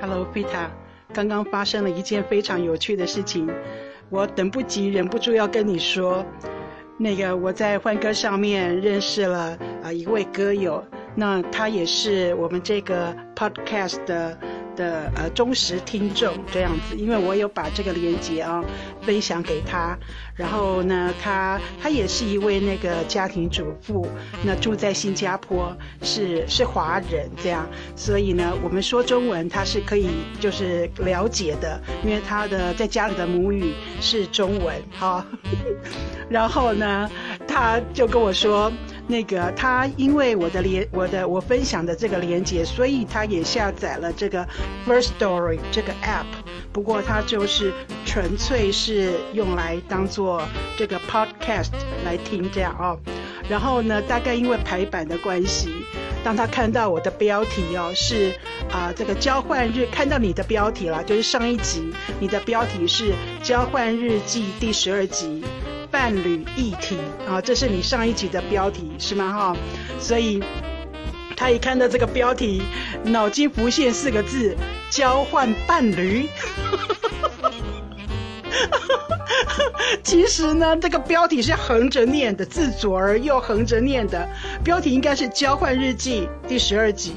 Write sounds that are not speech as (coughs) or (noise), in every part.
Hello, Peter。刚刚发生了一件非常有趣的事情，我等不及，忍不住要跟你说。那个我在欢歌上面认识了啊一位歌友，那他也是我们这个 podcast 的。的呃忠实听众这样子，因为我有把这个链接啊分享给他，然后呢，他他也是一位那个家庭主妇，那住在新加坡，是是华人这样，所以呢，我们说中文他是可以就是了解的，因为他的在家里的母语是中文哈，(laughs) 然后呢，他就跟我说。那个他因为我的连我的我分享的这个连接，所以他也下载了这个 First Story 这个 app。不过他就是纯粹是用来当做这个 podcast 来听这样哦。然后呢，大概因为排版的关系，当他看到我的标题哦是啊这个交换日，看到你的标题了，就是上一集你的标题是交换日记第十二集。伴侣议题啊，这是你上一集的标题是吗？哈，所以他一看到这个标题，脑筋浮现四个字：交换伴侣。(laughs) 其实呢，这个标题是横着念的，字左而右横着念的，标题应该是交换日记第十二集。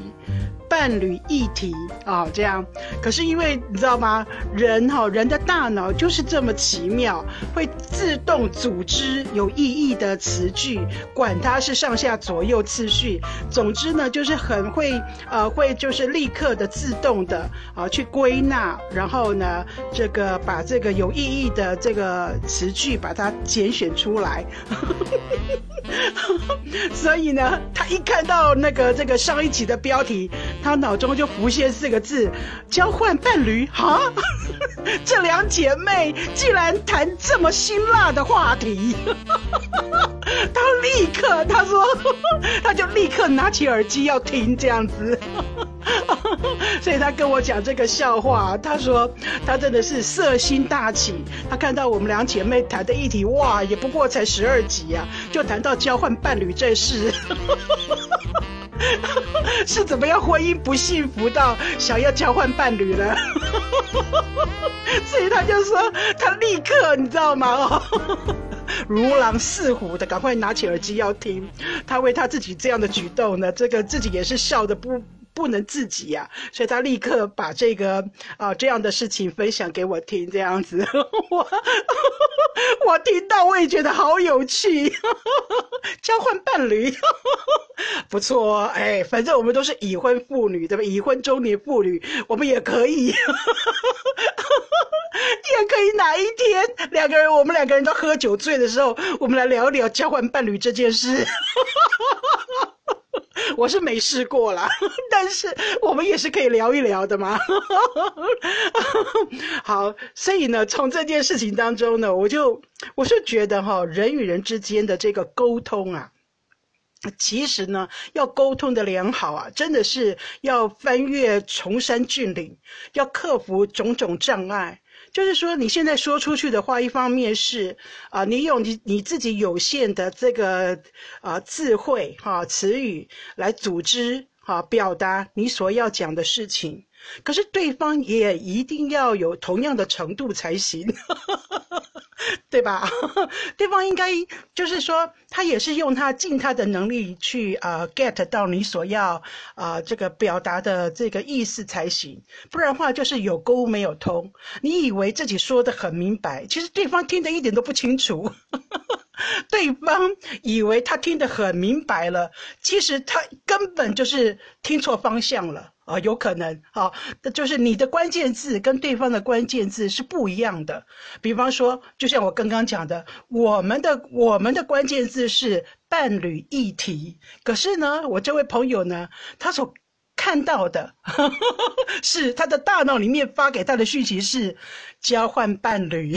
伴侣议题啊，这样，可是因为你知道吗？人哈，人的大脑就是这么奇妙，会自动组织有意义的词句，管它是上下左右次序，总之呢，就是很会呃，会就是立刻的自动的啊去归纳，然后呢，这个把这个有意义的这个词句把它拣选出来。(laughs) 所以呢，他一看到那个这个上一集的标题。他脑中就浮现四个字：交换伴侣。哈，(laughs) 这两姐妹竟然谈这么辛辣的话题。(laughs) 他立刻，他说，(laughs) 他就立刻拿起耳机要听这样子。所以他跟我讲这个笑话，他说他真的是色心大起。他看到我们两姐妹谈的议题，哇，也不过才十二集啊，就谈到交换伴侣这事。(laughs) 是怎么样婚姻不幸福到想要交换伴侣呢？(laughs) 所以他就说，他立刻你知道吗？哦，(laughs) 如狼似虎的赶快拿起耳机要听。他为他自己这样的举动呢，这个自己也是笑的不。不能自己呀，所以他立刻把这个啊这样的事情分享给我听，这样子，(laughs) 我 (laughs) 我听到我也觉得好有趣，(laughs) 交换伴侣，不错，哎，反正我们都是已婚妇女，对吧？已婚中年妇女，我们也可以，也可以哪一天两个人，我们两个人都喝酒醉的时候，我们来聊聊交换伴侣这件事。哈哈哈哈 (laughs) 我是没试过啦，(laughs) 但是我们也是可以聊一聊的嘛。(laughs) 好，所以呢，从这件事情当中呢，我就我是觉得哈，人与人之间的这个沟通啊，其实呢，要沟通的良好啊，真的是要翻越崇山峻岭，要克服种种障碍。就是说，你现在说出去的话，一方面是啊，你用你你自己有限的这个啊智慧哈词语来组织哈表达你所要讲的事情，可是对方也一定要有同样的程度才行。(laughs) 对吧？(laughs) 对方应该就是说，他也是用他尽他的能力去啊 get 到你所要啊这个表达的这个意思才行，不然的话就是有沟没有通。你以为自己说的很明白，其实对方听得一点都不清楚。(laughs) 对方以为他听得很明白了，其实他根本就是听错方向了。啊，有可能，好，就是你的关键字跟对方的关键字是不一样的。比方说，就像我刚刚讲的，我们的我们的关键字是伴侣议题，可是呢，我这位朋友呢，他所看到的 (laughs) 是他的大脑里面发给他的讯息是交换伴侣，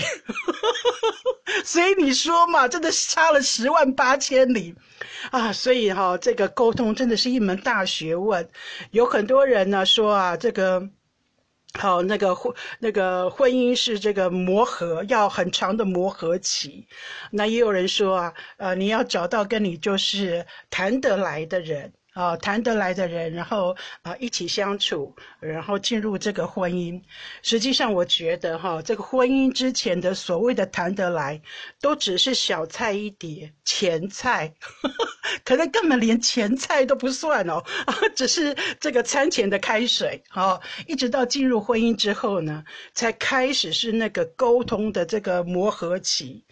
所以你说嘛，真的是差了十万八千里。啊，所以哈，这个沟通真的是一门大学问。有很多人呢说啊，这个好那个婚那个婚姻是这个磨合，要很长的磨合期。那也有人说啊，呃，你要找到跟你就是谈得来的人。啊，谈得来的人，然后啊一起相处，然后进入这个婚姻。实际上，我觉得哈，这个婚姻之前的所谓的谈得来，都只是小菜一碟，前菜，(laughs) 可能根本连前菜都不算哦，(laughs) 只是这个餐前的开水。哈，一直到进入婚姻之后呢，才开始是那个沟通的这个磨合期。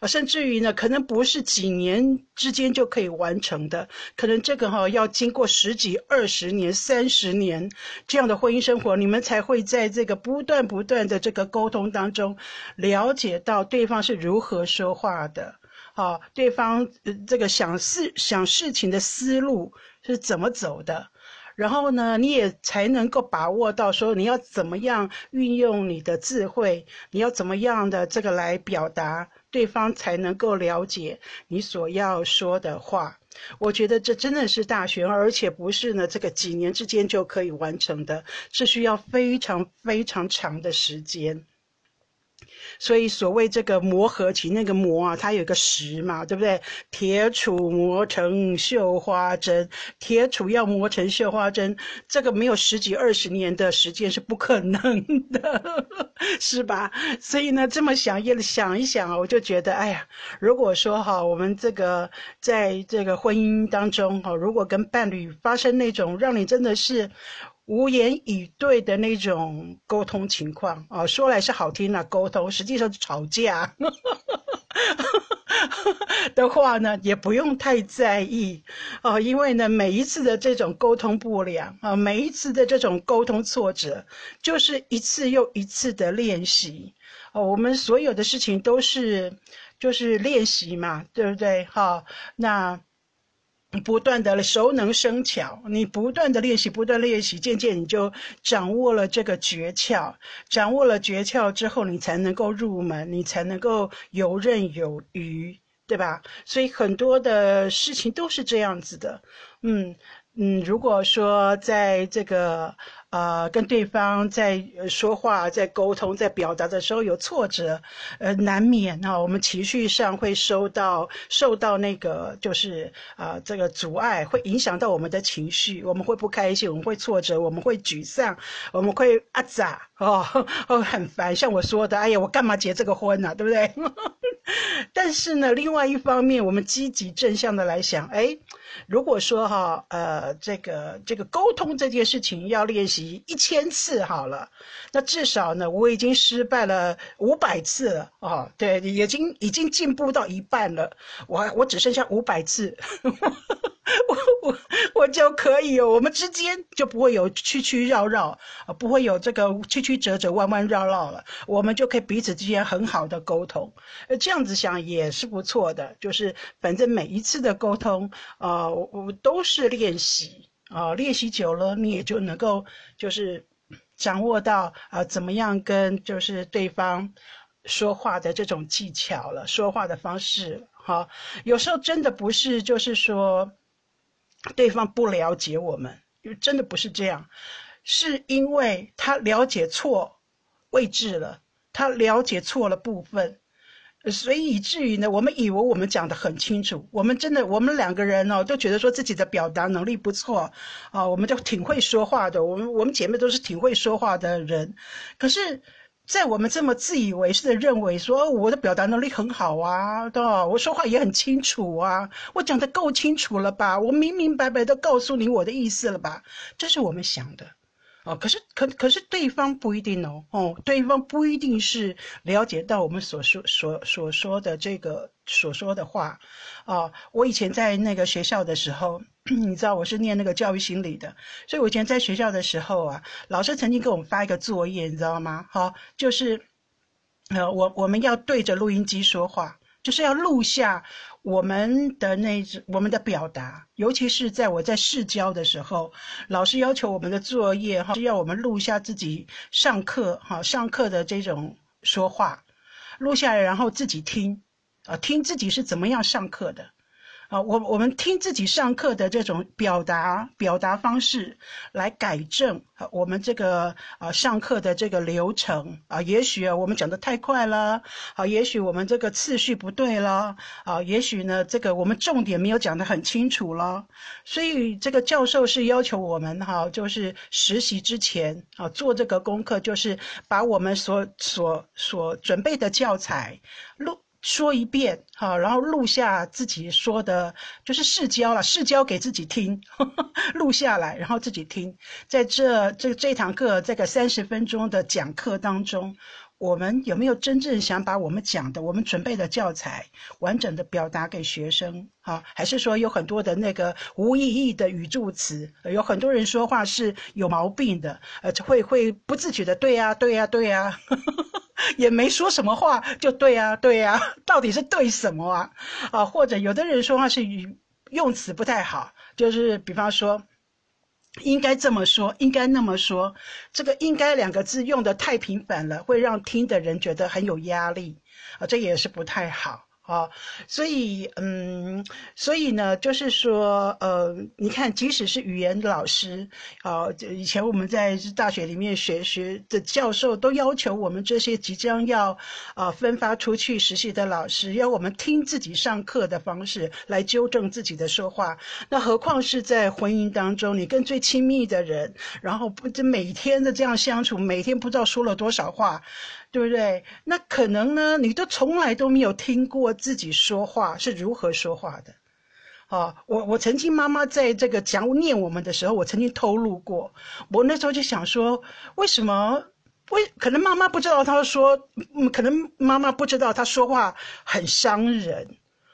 啊，甚至于呢，可能不是几年之间就可以完成的，可能这个哈要经过十几、二十年、三十年这样的婚姻生活，你们才会在这个不断不断的这个沟通当中，了解到对方是如何说话的，啊，对方这个想事想事情的思路是怎么走的，然后呢，你也才能够把握到说你要怎么样运用你的智慧，你要怎么样的这个来表达。对方才能够了解你所要说的话，我觉得这真的是大学，而且不是呢这个几年之间就可以完成的，是需要非常非常长的时间。所以所谓这个磨合期，那个磨啊，它有个时嘛，对不对？铁杵磨成绣花针，铁杵要磨成绣花针，这个没有十几二十年的时间是不可能的，(laughs) 是吧？所以呢，这么想一想一想啊，我就觉得，哎呀，如果说哈，我们这个在这个婚姻当中哈，如果跟伴侣发生那种让你真的是。无言以对的那种沟通情况啊，说来是好听的沟通，实际上是吵架 (laughs) 的话呢，也不用太在意哦，因为呢，每一次的这种沟通不良啊，每一次的这种沟通挫折，就是一次又一次的练习哦。我们所有的事情都是就是练习嘛，对不对？哈，那。不断的熟能生巧，你不断的练习，不断练习，渐渐你就掌握了这个诀窍。掌握了诀窍之后，你才能够入门，你才能够游刃有余，对吧？所以很多的事情都是这样子的。嗯嗯，如果说在这个。啊，跟对方在说话、在沟通、在表达的时候有挫折，呃，难免啊，我们情绪上会受到受到那个就是啊这个阻碍，会影响到我们的情绪，我们会不开心，我们会挫折，我们会沮丧，我们会啊咋哦 (laughs) 哦很烦，像我说的，哎呀，我干嘛结这个婚呢？对不对？(laughs) 但是呢，另外一方面，我们积极正向的来想，哎，如果说哈呃这个这个沟通这件事情要练习。一千次好了，那至少呢，我已经失败了五百次了哦，对，已经已经进步到一半了，我我只剩下五百次，我我我就可以哦，我们之间就不会有曲曲绕绕，不会有这个曲曲折折、弯弯绕绕了，我们就可以彼此之间很好的沟通，呃，这样子想也是不错的，就是反正每一次的沟通啊，我都是练习。啊，练习久了，你也就能够就是掌握到啊，怎么样跟就是对方说话的这种技巧了，说话的方式。哈，有时候真的不是就是说对方不了解我们，真的不是这样，是因为他了解错位置了，他了解错了部分。所以以至于呢，我们以为我们讲的很清楚，我们真的，我们两个人哦，都觉得说自己的表达能力不错，啊，我们就挺会说话的。我们我们姐妹都是挺会说话的人，可是，在我们这么自以为是的认为说我的表达能力很好啊，对？我说话也很清楚啊，我讲的够清楚了吧？我明明白白的告诉你我的意思了吧？这是我们想的。哦，可是可可是对方不一定哦，哦，对方不一定是了解到我们所说所所说的这个所说的话，啊，我以前在那个学校的时候，你知道我是念那个教育心理的，所以我以前在学校的时候啊，老师曾经给我们发一个作业，你知道吗？哈，就是，呃，我我们要对着录音机说话，就是要录下。我们的那我们的表达，尤其是在我在试教的时候，老师要求我们的作业哈，是要我们录下自己上课哈上课的这种说话，录下来然后自己听，啊听自己是怎么样上课的，啊，我我们听自己上课的这种表达表达方式，来改正我们这个啊上课的这个流程啊，也许啊我们讲的太快了，啊，也许我们这个次序不对了，啊，也许呢这个我们重点没有讲得很清楚了，所以这个教授是要求我们哈，就是实习之前啊做这个功课，就是把我们所所所准备的教材录。说一遍，好，然后录下自己说的，就是试教了，试教给自己听，(laughs) 录下来，然后自己听。在这这这堂课这个三十分钟的讲课当中，我们有没有真正想把我们讲的、我们准备的教材完整的表达给学生？哈，还是说有很多的那个无意义的语助词？有很多人说话是有毛病的，呃，会会不自觉的，对呀，对呀，对呀。(laughs) (laughs) 也没说什么话，就对啊，对啊，(laughs) 到底是对什么啊？啊，或者有的人说话是语用词不太好，就是比方说，应该这么说，应该那么说，这个“应该”两个字用的太频繁了，会让听的人觉得很有压力啊，这也是不太好。啊，所以，嗯，所以呢，就是说，呃，你看，即使是语言老师，啊，以前我们在大学里面学学的教授，都要求我们这些即将要，啊，分发出去实习的老师，要我们听自己上课的方式来纠正自己的说话。那何况是在婚姻当中，你跟最亲密的人，然后不，就每天的这样相处，每天不知道说了多少话。对不对？那可能呢，你都从来都没有听过自己说话是如何说话的，啊，我我曾经妈妈在这个讲念我们的时候，我曾经透露过，我那时候就想说，为什么？为可能妈妈不知道，她说，可能妈妈不知道她说话很伤人，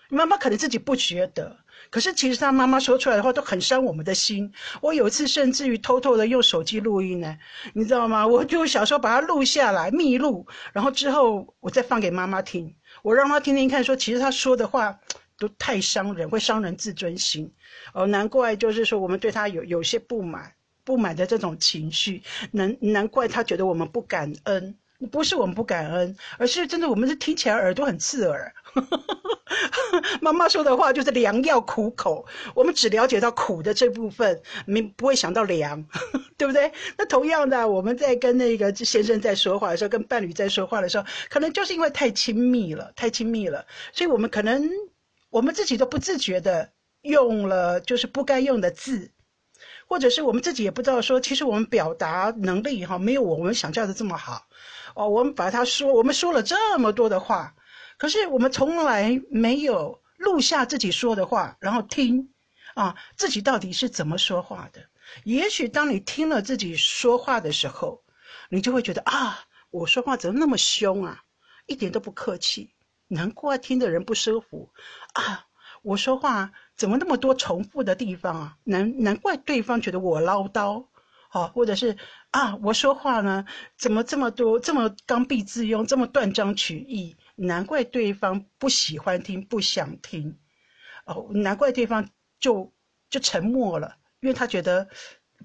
妈妈可能自己不觉得。可是其实他妈妈说出来的话都很伤我们的心。我有一次甚至于偷偷的用手机录音呢，你知道吗？我就小时候把它录下来，密录，然后之后我再放给妈妈听，我让她听听看，说其实她说的话都太伤人，会伤人自尊心。哦，难怪就是说我们对他有有些不满，不满的这种情绪，难难怪他觉得我们不感恩。不是我们不感恩，而是真的我们是听起来耳朵很刺耳。(laughs) 妈妈说的话就是良药苦口，我们只了解到苦的这部分，没不会想到良，(laughs) 对不对？那同样的，我们在跟那个先生在说话的时候，跟伴侣在说话的时候，可能就是因为太亲密了，太亲密了，所以我们可能我们自己都不自觉的用了就是不该用的字，或者是我们自己也不知道说，其实我们表达能力哈没有我们想象的这么好哦。我们把它说，我们说了这么多的话。可是我们从来没有录下自己说的话，然后听，啊，自己到底是怎么说话的？也许当你听了自己说话的时候，你就会觉得啊，我说话怎么那么凶啊，一点都不客气，难怪听的人不舒服啊，我说话怎么那么多重复的地方啊？难难怪对方觉得我唠叨，啊，或者是啊，我说话呢怎么这么多这么刚愎自用，这么断章取义？难怪对方不喜欢听，不想听，哦，难怪对方就就沉默了，因为他觉得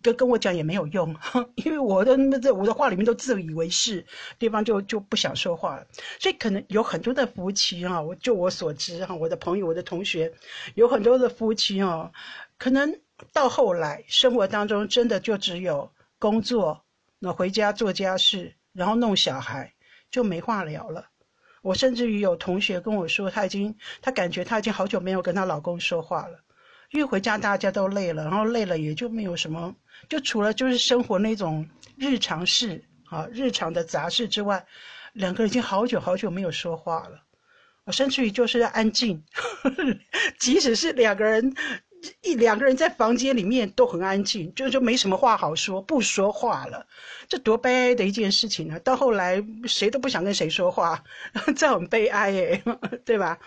跟跟我讲也没有用，(laughs) 因为我的那在我的话里面都自以为是，对方就就不想说话了。所以可能有很多的夫妻哈，我就我所知哈，我的朋友、我的同学，有很多的夫妻哦，可能到后来生活当中真的就只有工作，那回家做家事，然后弄小孩，就没话聊了。我甚至于有同学跟我说，她已经，她感觉她已经好久没有跟她老公说话了，因为回家大家都累了，然后累了也就没有什么，就除了就是生活那种日常事啊，日常的杂事之外，两个人已经好久好久没有说话了，我甚至于就是要安静，(laughs) 即使是两个人。一两个人在房间里面都很安静，就就没什么话好说，不说话了，这多悲哀的一件事情啊！到后来谁都不想跟谁说话，(laughs) 这很悲哀诶，(laughs) 对吧？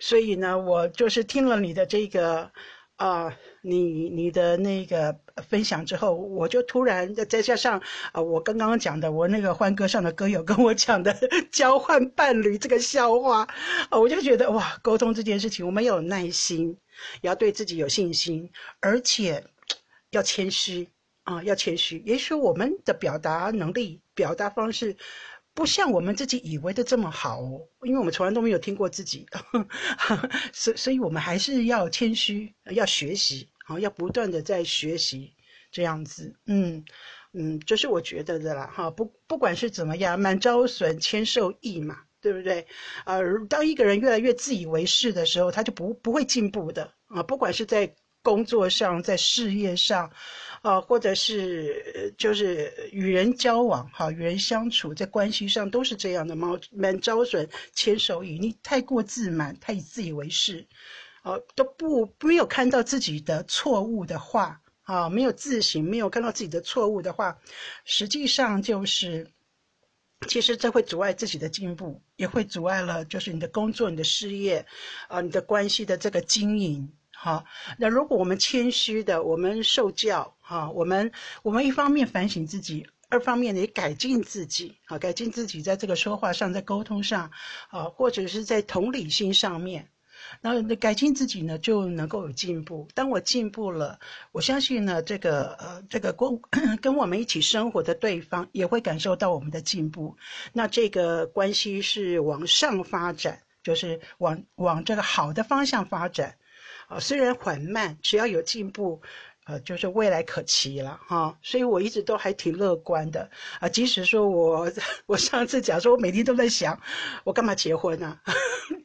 所以呢，我就是听了你的这个啊，你你的那个分享之后，我就突然再加上啊，我刚刚讲的，我那个欢歌上的歌友跟我讲的交换伴侣这个笑话，我就觉得哇，沟通这件事情，我们有耐心。也要对自己有信心，而且要谦虚啊，要谦虚。也许我们的表达能力、表达方式不像我们自己以为的这么好哦，因为我们从来都没有听过自己，(laughs) 所所以，我们还是要谦虚，要学习，好，要不断的在学习，这样子，嗯嗯，这是我觉得的啦，哈，不不管是怎么样，满招损，谦受益嘛，对不对？呃，当一个人越来越自以为是的时候，他就不不会进步的啊，不管是在工作上，在事业上。啊，或者是就是与人交往，哈，与人相处，在关系上都是这样的。猫满招损，谦受益。你太过自满，太以自以为是，哦，都不没有看到自己的错误的话，啊，没有自省，没有看到自己的错误的话，实际上就是，其实这会阻碍自己的进步，也会阻碍了就是你的工作、你的事业，啊，你的关系的这个经营。好，那如果我们谦虚的，我们受教，哈，我们我们一方面反省自己，二方面也改进自己，啊，改进自己在这个说话上，在沟通上，啊，或者是在同理心上面，那改进自己呢，就能够有进步。当我进步了，我相信呢，这个呃，这个跟 (coughs) 跟我们一起生活的对方也会感受到我们的进步，那这个关系是往上发展，就是往往这个好的方向发展。啊，虽然缓慢，只要有进步，呃，就是未来可期了哈。所以我一直都还挺乐观的啊。即使说我 (laughs) 我上次讲说，我每天都在想，我干嘛结婚呢？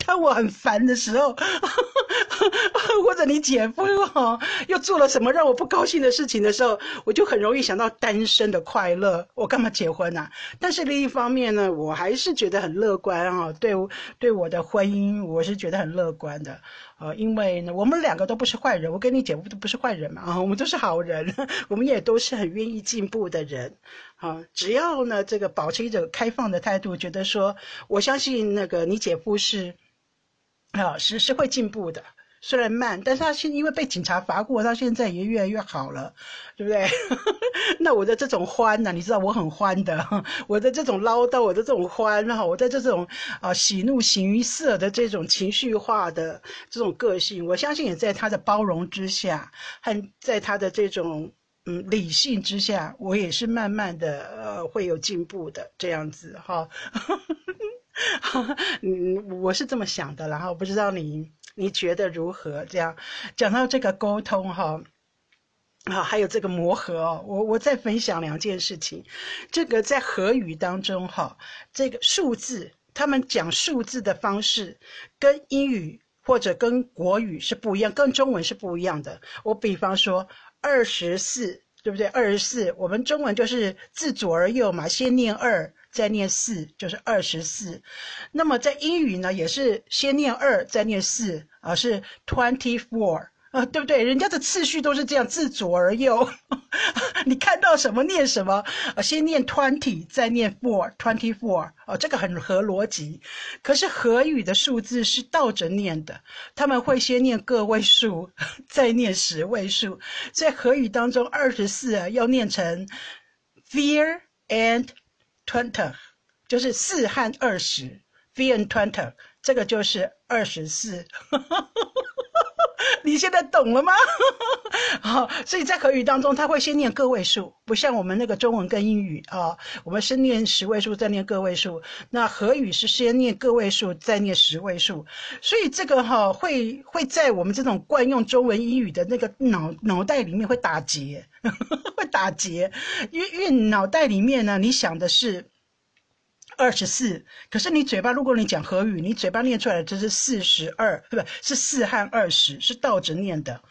当我很烦的时候，(laughs) 或者你姐夫哈又做了什么让我不高兴的事情的时候，我就很容易想到单身的快乐。我干嘛结婚呢？但是另一方面呢，我还是觉得很乐观啊。对对，我的婚姻我是觉得很乐观的。呃，因为呢，我们两个都不是坏人，我跟你姐夫都不是坏人嘛，啊，我们都是好人，(laughs) 我们也都是很愿意进步的人，啊，只要呢这个保持一种开放的态度，觉得说，我相信那个你姐夫是，啊，是是会进步的。虽然慢，但是他现因为被警察罚过，他现在也越来越好了，对不对？(laughs) 那我的这种欢呢，你知道我很欢的，(laughs) 我的这种唠叨，我的这种欢哈，我在这种啊喜怒形于色的这种情绪化的这种个性，我相信也在他的包容之下，和在他的这种嗯理性之下，我也是慢慢的呃会有进步的这样子哈。(laughs) 嗯，我是这么想的，然后不知道你。你觉得如何？这样讲到这个沟通哈，啊，还有这个磨合哦，我我再分享两件事情。这个在和语当中哈，这个数字，他们讲数字的方式跟英语或者跟国语是不一样，跟中文是不一样的。我比方说二十四，对不对？二十四，我们中文就是自左而右嘛，先念二。再念四就是二十四，那么在英语呢，也是先念二再念四啊，是 twenty four 啊，对不对？人家的次序都是这样，自左而右，(laughs) 你看到什么念什么啊，先念 twenty 再念 four，twenty four 哦，这个很合逻辑。可是和语的数字是倒着念的，他们会先念个位数，(laughs) 再念十位数。在和语当中，二十四要念成 fear and Twenty，就是四和二十，vn twenty，这个就是二十四。(laughs) 你现在懂了吗？(laughs) 好，所以在口语当中，他会先念个位数，不像我们那个中文跟英语啊，我们是念十位数再念个位数。那和语是先念个位数再念十位数，所以这个哈会会在我们这种惯用中文英语的那个脑脑袋里面会打结，(laughs) 会打结，因为因为脑袋里面呢，你想的是。二十四，可是你嘴巴，如果你讲和语，你嘴巴念出来的就是四十二，不？是四和二十，是倒着念的。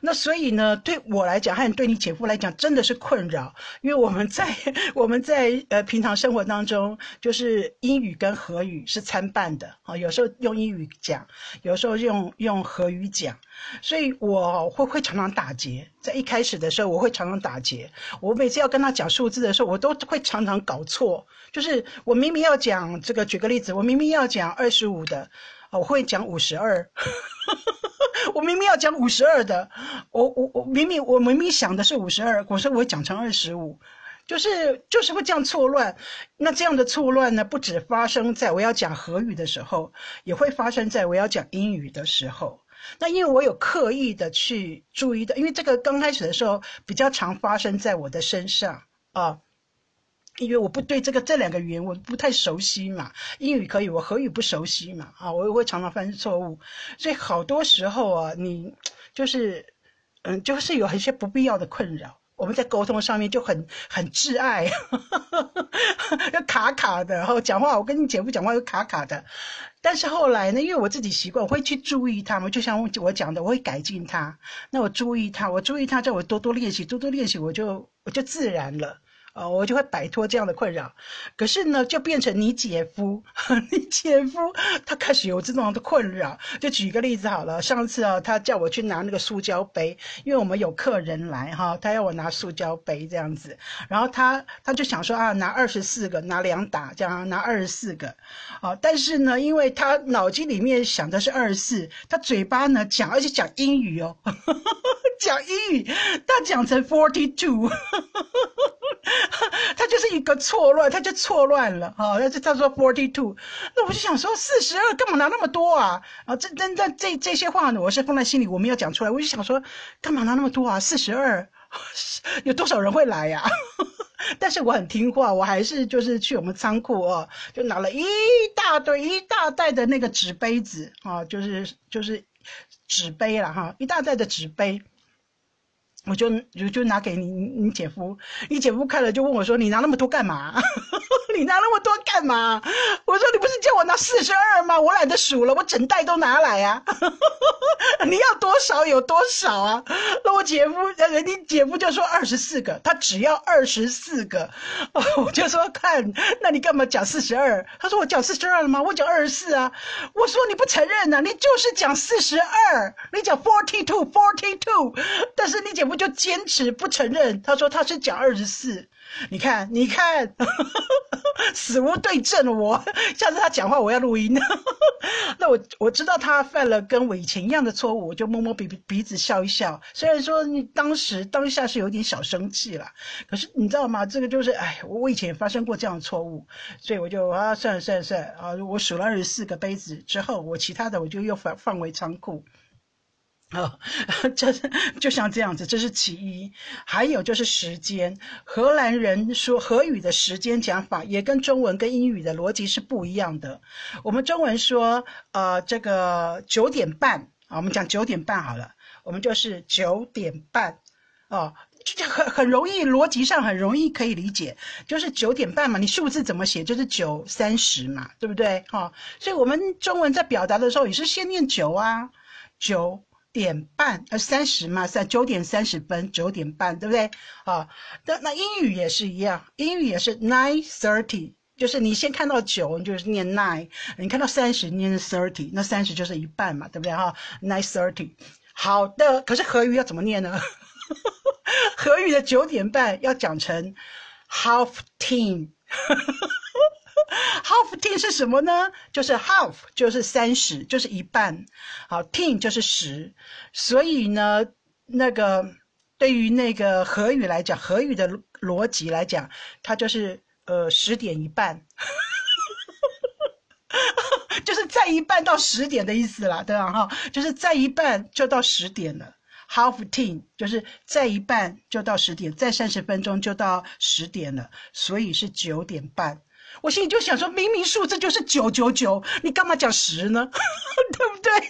那所以呢，对我来讲，还有对你姐夫来讲，真的是困扰，因为我们在我们在呃平常生活当中，就是英语跟和语是参半的啊，有时候用英语讲，有时候用用和语讲，所以我会会常常打结。在一开始的时候，我会常常打结。我每次要跟他讲数字的时候，我都会常常搞错。就是我明明要讲这个，举个例子，我明明要讲二十五的，我会讲五十二。(laughs) 我明明要讲五十二的，我我我明明我明明想的是五十二，可是我讲成二十五，就是就是会这样错乱。那这样的错乱呢，不止发生在我要讲和语的时候，也会发生在我要讲英语的时候。那因为我有刻意的去注意的，因为这个刚开始的时候比较常发生在我的身上啊。因为我不对这个这两个语言我不太熟悉嘛，英语可以，我荷语不熟悉嘛，啊，我也会常常犯错误，所以好多时候啊，你就是，嗯，就是有一些不必要的困扰。我们在沟通上面就很很挚爱，(laughs) 要卡卡的，然后讲话我跟你姐夫讲话又卡卡的，但是后来呢，因为我自己习惯，我会去注意他们，就像我讲的，我会改进他。那我注意他，我注意他，叫我多多练习，多多练习，我就我就自然了。啊，我就会摆脱这样的困扰。可是呢，就变成你姐夫，(laughs) 你姐夫他开始有这种的困扰。就举一个例子好了，上次啊，他叫我去拿那个塑胶杯，因为我们有客人来哈，他要我拿塑胶杯这样子。然后他他就想说啊，拿二十四个，拿两打这样，拿二十四个。啊，但是呢，因为他脑筋里面想的是二十四，他嘴巴呢讲，而且讲英语哦，(laughs) 讲英语，他讲成 forty two。(laughs) 他就是一个错乱，他就错乱了哈。他他说 forty two，那我就想说四十二干嘛拿那么多啊？啊，这真的这这些话呢，我是放在心里，我没有讲出来。我就想说，干嘛拿那么多啊？四十二，(laughs) 有多少人会来呀？(laughs) 但是我很听话，我还是就是去我们仓库哦，就拿了一大堆一大袋的那个纸杯子啊，就是就是纸杯了哈，一大袋的纸杯。我就就就拿给你你姐夫，你姐夫看了就问我说：“你拿那么多干嘛？(laughs) 你拿那么多干嘛？”我说：“你不是叫我拿四十二吗？我懒得数了，我整袋都拿来呀。(laughs) 你要多少有多少啊？”那我姐夫，人家姐夫就说二十四个，他只要二十四个。(laughs) 我就说：“看，那你干嘛讲四十二？”他说：“我讲四十二了吗？我讲二十四啊。”我说：“你不承认呐？你就是讲四十二，你讲 forty two forty two，但是你姐夫。”就坚持不承认，他说他是讲二十四，你看，你看，(laughs) 死无对证。我下次他讲话，我要录音。(laughs) 那我我知道他犯了跟我以前一样的错误，我就摸摸鼻鼻子笑一笑。虽然说你当时当下是有点小生气了，可是你知道吗？这个就是哎，我以前也发生过这样的错误，所以我就啊，算了算了算了啊，我数了二十四个杯子之后，我其他的我就又放放回仓库。(laughs) 啊，这 (laughs) 就像这样子，这是其一。还有就是时间，荷兰人说荷语的时间讲法也跟中文跟英语的逻辑是不一样的。我们中文说，呃，这个九点半啊，我们讲九点半好了，我们就是九点半，哦，就很很容易，逻辑上很容易可以理解，就是九点半嘛，你数字怎么写就是九三十嘛，对不对？哈，所以我们中文在表达的时候也是先念九啊，九。点半，呃，三十嘛，在九点三十分，九点半，对不对？啊，那那英语也是一样，英语也是 nine thirty，就是你先看到九，你就是念 nine，你看到三十念 thirty，那三十就是一半嘛，对不对？哈，nine thirty，好的，可是荷语要怎么念呢？(laughs) 荷语的九点半要讲成 half ten。(laughs) half teen 是什么呢？就是 half 就是三十，就是一半。好，ten 就是十。所以呢，那个对于那个荷语来讲，荷语的逻辑来讲，它就是呃十点一半，(laughs) 就是再一半到十点的意思啦，对吧？哈，就是再一半就到十点了。Half ten 就是再一半就到十点，再三十分钟就到十点了，所以是九点半。我心里就想说，明明数字就是九九九，你干嘛讲十呢？(laughs) 对不对？(laughs)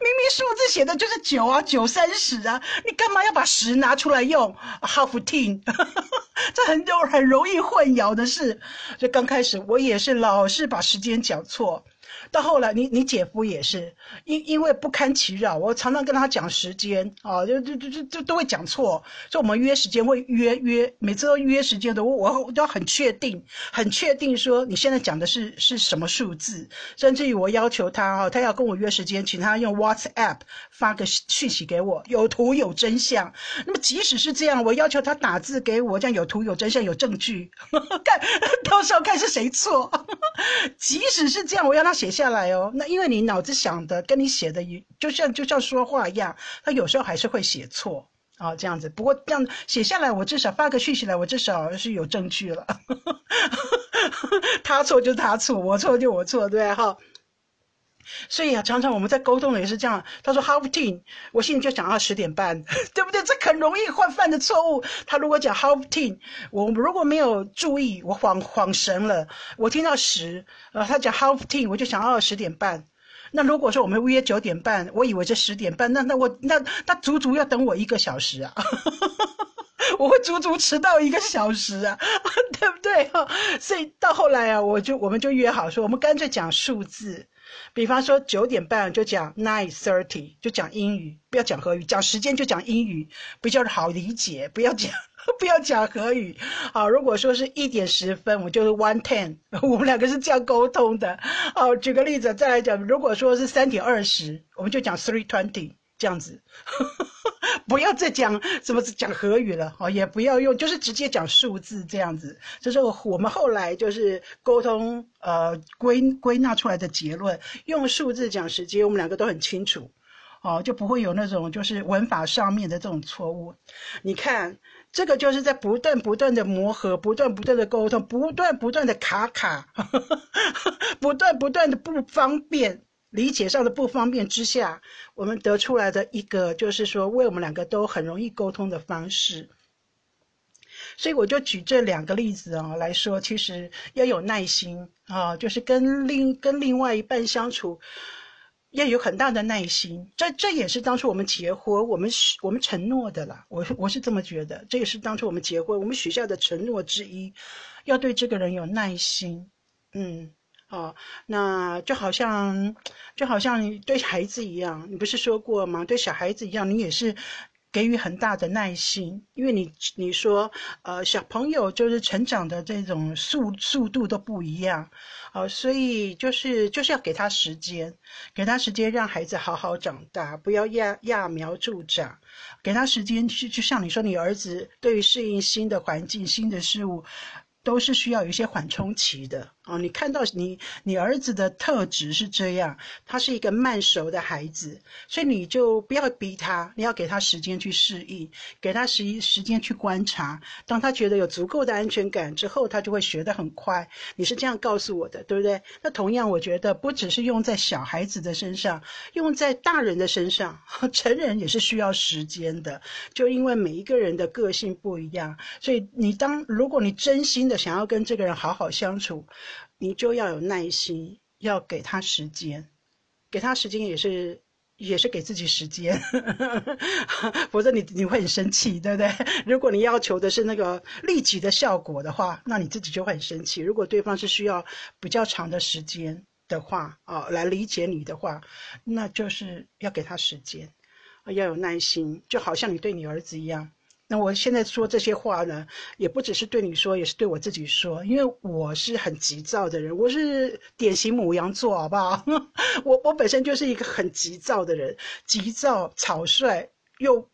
明明数字写的就是九啊，九三十啊，你干嘛要把十拿出来用？Half ten，(laughs) 这很容很容易混淆的事。就刚开始我也是老是把时间讲错。到后来，你你姐夫也是因因为不堪其扰，我常常跟他讲时间啊，就就就就就都会讲错，所以我们约时间会约约，每次都约时间的，我我都要很确定，很确定说你现在讲的是是什么数字，甚至于我要求他哦，他要跟我约时间，请他用 WhatsApp 发个讯息给我，有图有真相。那么即使是这样，我要求他打字给我，这样有图有真相有证据，(laughs) 看到时候看是谁错。(laughs) 即使是这样，我要他写。下来哦，那因为你脑子想的跟你写的一就像就像说话一样，他有时候还是会写错啊，这样子。不过这样写下来，我至少发个讯息来，我至少是有证据了。(laughs) (laughs) 他错就他错，我错就我错，对哈。所以啊，常常我们在沟通的也是这样。他说 half ten，我心里就想要十点半，(laughs) 对不对？这很容易犯犯的错误。他如果讲 half ten，我如果没有注意，我恍恍神了，我听到十，呃，他讲 half ten，我就想要十点半。那如果说我们约九点半，我以为这十点半，那那我那那足足要等我一个小时啊。(laughs) 我会足足迟到一个小时啊，(laughs) 对不对？所以到后来啊，我就我们就约好说，我们干脆讲数字，比方说九点半就讲 nine thirty，就讲英语，不要讲和语，讲时间就讲英语，比较好理解，不要讲 (laughs) 不要讲和语。好，如果说是一点十分，我就是 one ten，(laughs) 我们两个是这样沟通的。好，举个例子再来讲，如果说是三点二十，我们就讲 three twenty。这样子，不要再讲什么讲和语了哦，也不要用，就是直接讲数字这样子。这是我们后来就是沟通呃归归纳出来的结论，用数字讲时间，我们两个都很清楚哦，就不会有那种就是文法上面的这种错误。你看，这个就是在不断不断的磨合，不断不断的沟通，不断不断的卡卡，(laughs) 不断不断的不方便。理解上的不方便之下，我们得出来的一个就是说，为我们两个都很容易沟通的方式。所以我就举这两个例子啊来说，其实要有耐心啊，就是跟另跟另外一半相处要有很大的耐心。这这也是当初我们结婚，我们我们承诺的啦。我我是这么觉得，这也是当初我们结婚我们许下的承诺之一，要对这个人有耐心。嗯。哦，那就好像，就好像你对孩子一样，你不是说过吗？对小孩子一样，你也是给予很大的耐心，因为你你说，呃，小朋友就是成长的这种速速度都不一样，哦，所以就是就是要给他时间，给他时间让孩子好好长大，不要揠揠苗助长，给他时间去，就像你说，你儿子对于适应新的环境、新的事物。都是需要有一些缓冲期的哦。你看到你你儿子的特质是这样，他是一个慢熟的孩子，所以你就不要逼他，你要给他时间去适应，给他时时间去观察。当他觉得有足够的安全感之后，他就会学得很快。你是这样告诉我的，对不对？那同样，我觉得不只是用在小孩子的身上，用在大人的身上，(laughs) 成人也是需要时间的。就因为每一个人的个性不一样，所以你当如果你真心。的想要跟这个人好好相处，你就要有耐心，要给他时间，给他时间也是也是给自己时间，(laughs) 否则你你会很生气，对不对？(laughs) 如果你要求的是那个立即的效果的话，那你自己就会很生气。如果对方是需要比较长的时间的话，哦，来理解你的话，那就是要给他时间，要有耐心，就好像你对你儿子一样。那我现在说这些话呢，也不只是对你说，也是对我自己说，因为我是很急躁的人，我是典型母羊座，好不好？(laughs) 我我本身就是一个很急躁的人，急躁、草率，又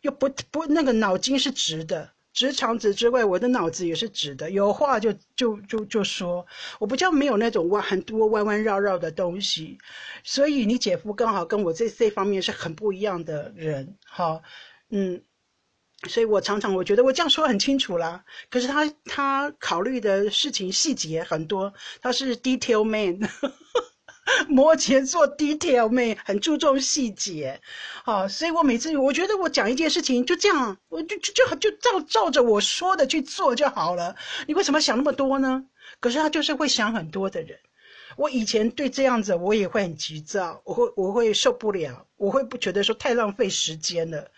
又不不那个脑筋是直的，直肠子之外，我的脑子也是直的，有话就就就就说，我不叫没有那种弯很多弯弯绕绕的东西，所以你姐夫刚好跟我这这方面是很不一样的人，哈，嗯。所以我常常我觉得我这样说很清楚了，可是他他考虑的事情细节很多，他是 detail man，(laughs) 摩羯座 detail man 很注重细节，好，所以我每次我觉得我讲一件事情就这样，我就就就就照照着我说的去做就好了，你为什么想那么多呢？可是他就是会想很多的人，我以前对这样子我也会很急躁，我会我会受不了，我会不觉得说太浪费时间了。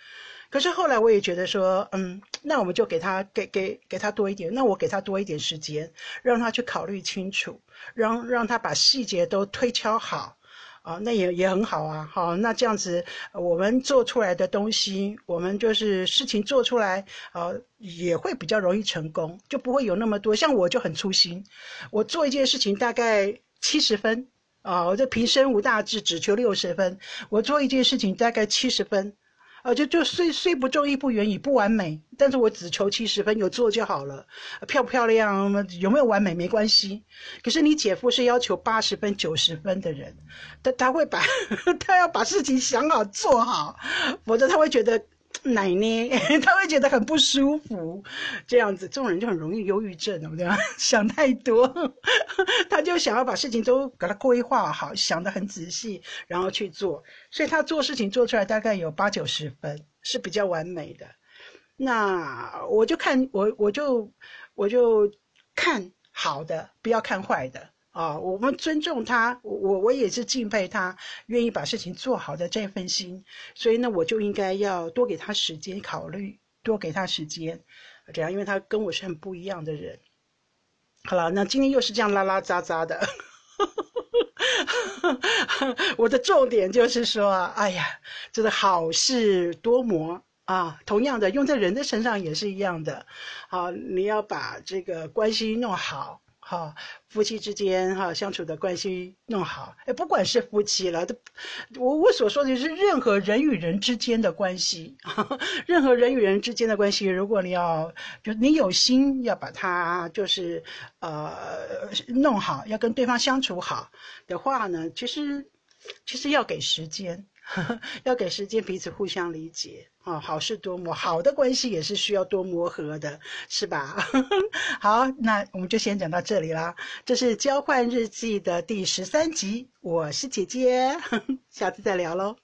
可是后来我也觉得说，嗯，那我们就给他给给给他多一点，那我给他多一点时间，让他去考虑清楚，让让他把细节都推敲好，啊，那也也很好啊，好，那这样子我们做出来的东西，我们就是事情做出来，啊，也会比较容易成功，就不会有那么多。像我就很粗心，我做一件事情大概七十分，啊，我这平生无大志，只求六十分，我做一件事情大概七十分。啊，就就虽虽不中，意不远矣，不完美，但是我只求七十分，有做就好了。漂不漂亮，有没有完美没关系。可是你姐夫是要求八十分、九十分的人，他他会把 (laughs) 他要把事情想好做好，否则他会觉得奶奶，(laughs) 他会觉得很不舒服，这样子，这种人就很容易忧郁症，对不对？(laughs) 想太多，(laughs) 他就想要把事情都给他规划好，想得很仔细，然后去做，所以他做事情做出来大概有八九十分，是比较完美的。那我就看我我就我就看好的，不要看坏的。啊，我们尊重他，我我我也是敬佩他，愿意把事情做好的这份心，所以呢，我就应该要多给他时间考虑，多给他时间，这样，因为他跟我是很不一样的人。好了，那今天又是这样拉拉杂杂的，(laughs) 我的重点就是说，哎呀，这个好事多磨啊，同样的用在人的身上也是一样的，好，你要把这个关系弄好。哈，夫妻之间哈相处的关系弄好，哎，不管是夫妻了，都我我所说的是任何人与人之间的关系，(laughs) 任何人与人之间的关系，如果你要就你有心要把它就是呃弄好，要跟对方相处好的话呢，其实其实要给时间。(laughs) 要给时间彼此互相理解啊，好事多磨，好的关系也是需要多磨合的，是吧？(laughs) 好，那我们就先讲到这里啦。这是交换日记的第十三集，我是姐姐，(laughs) 下次再聊喽。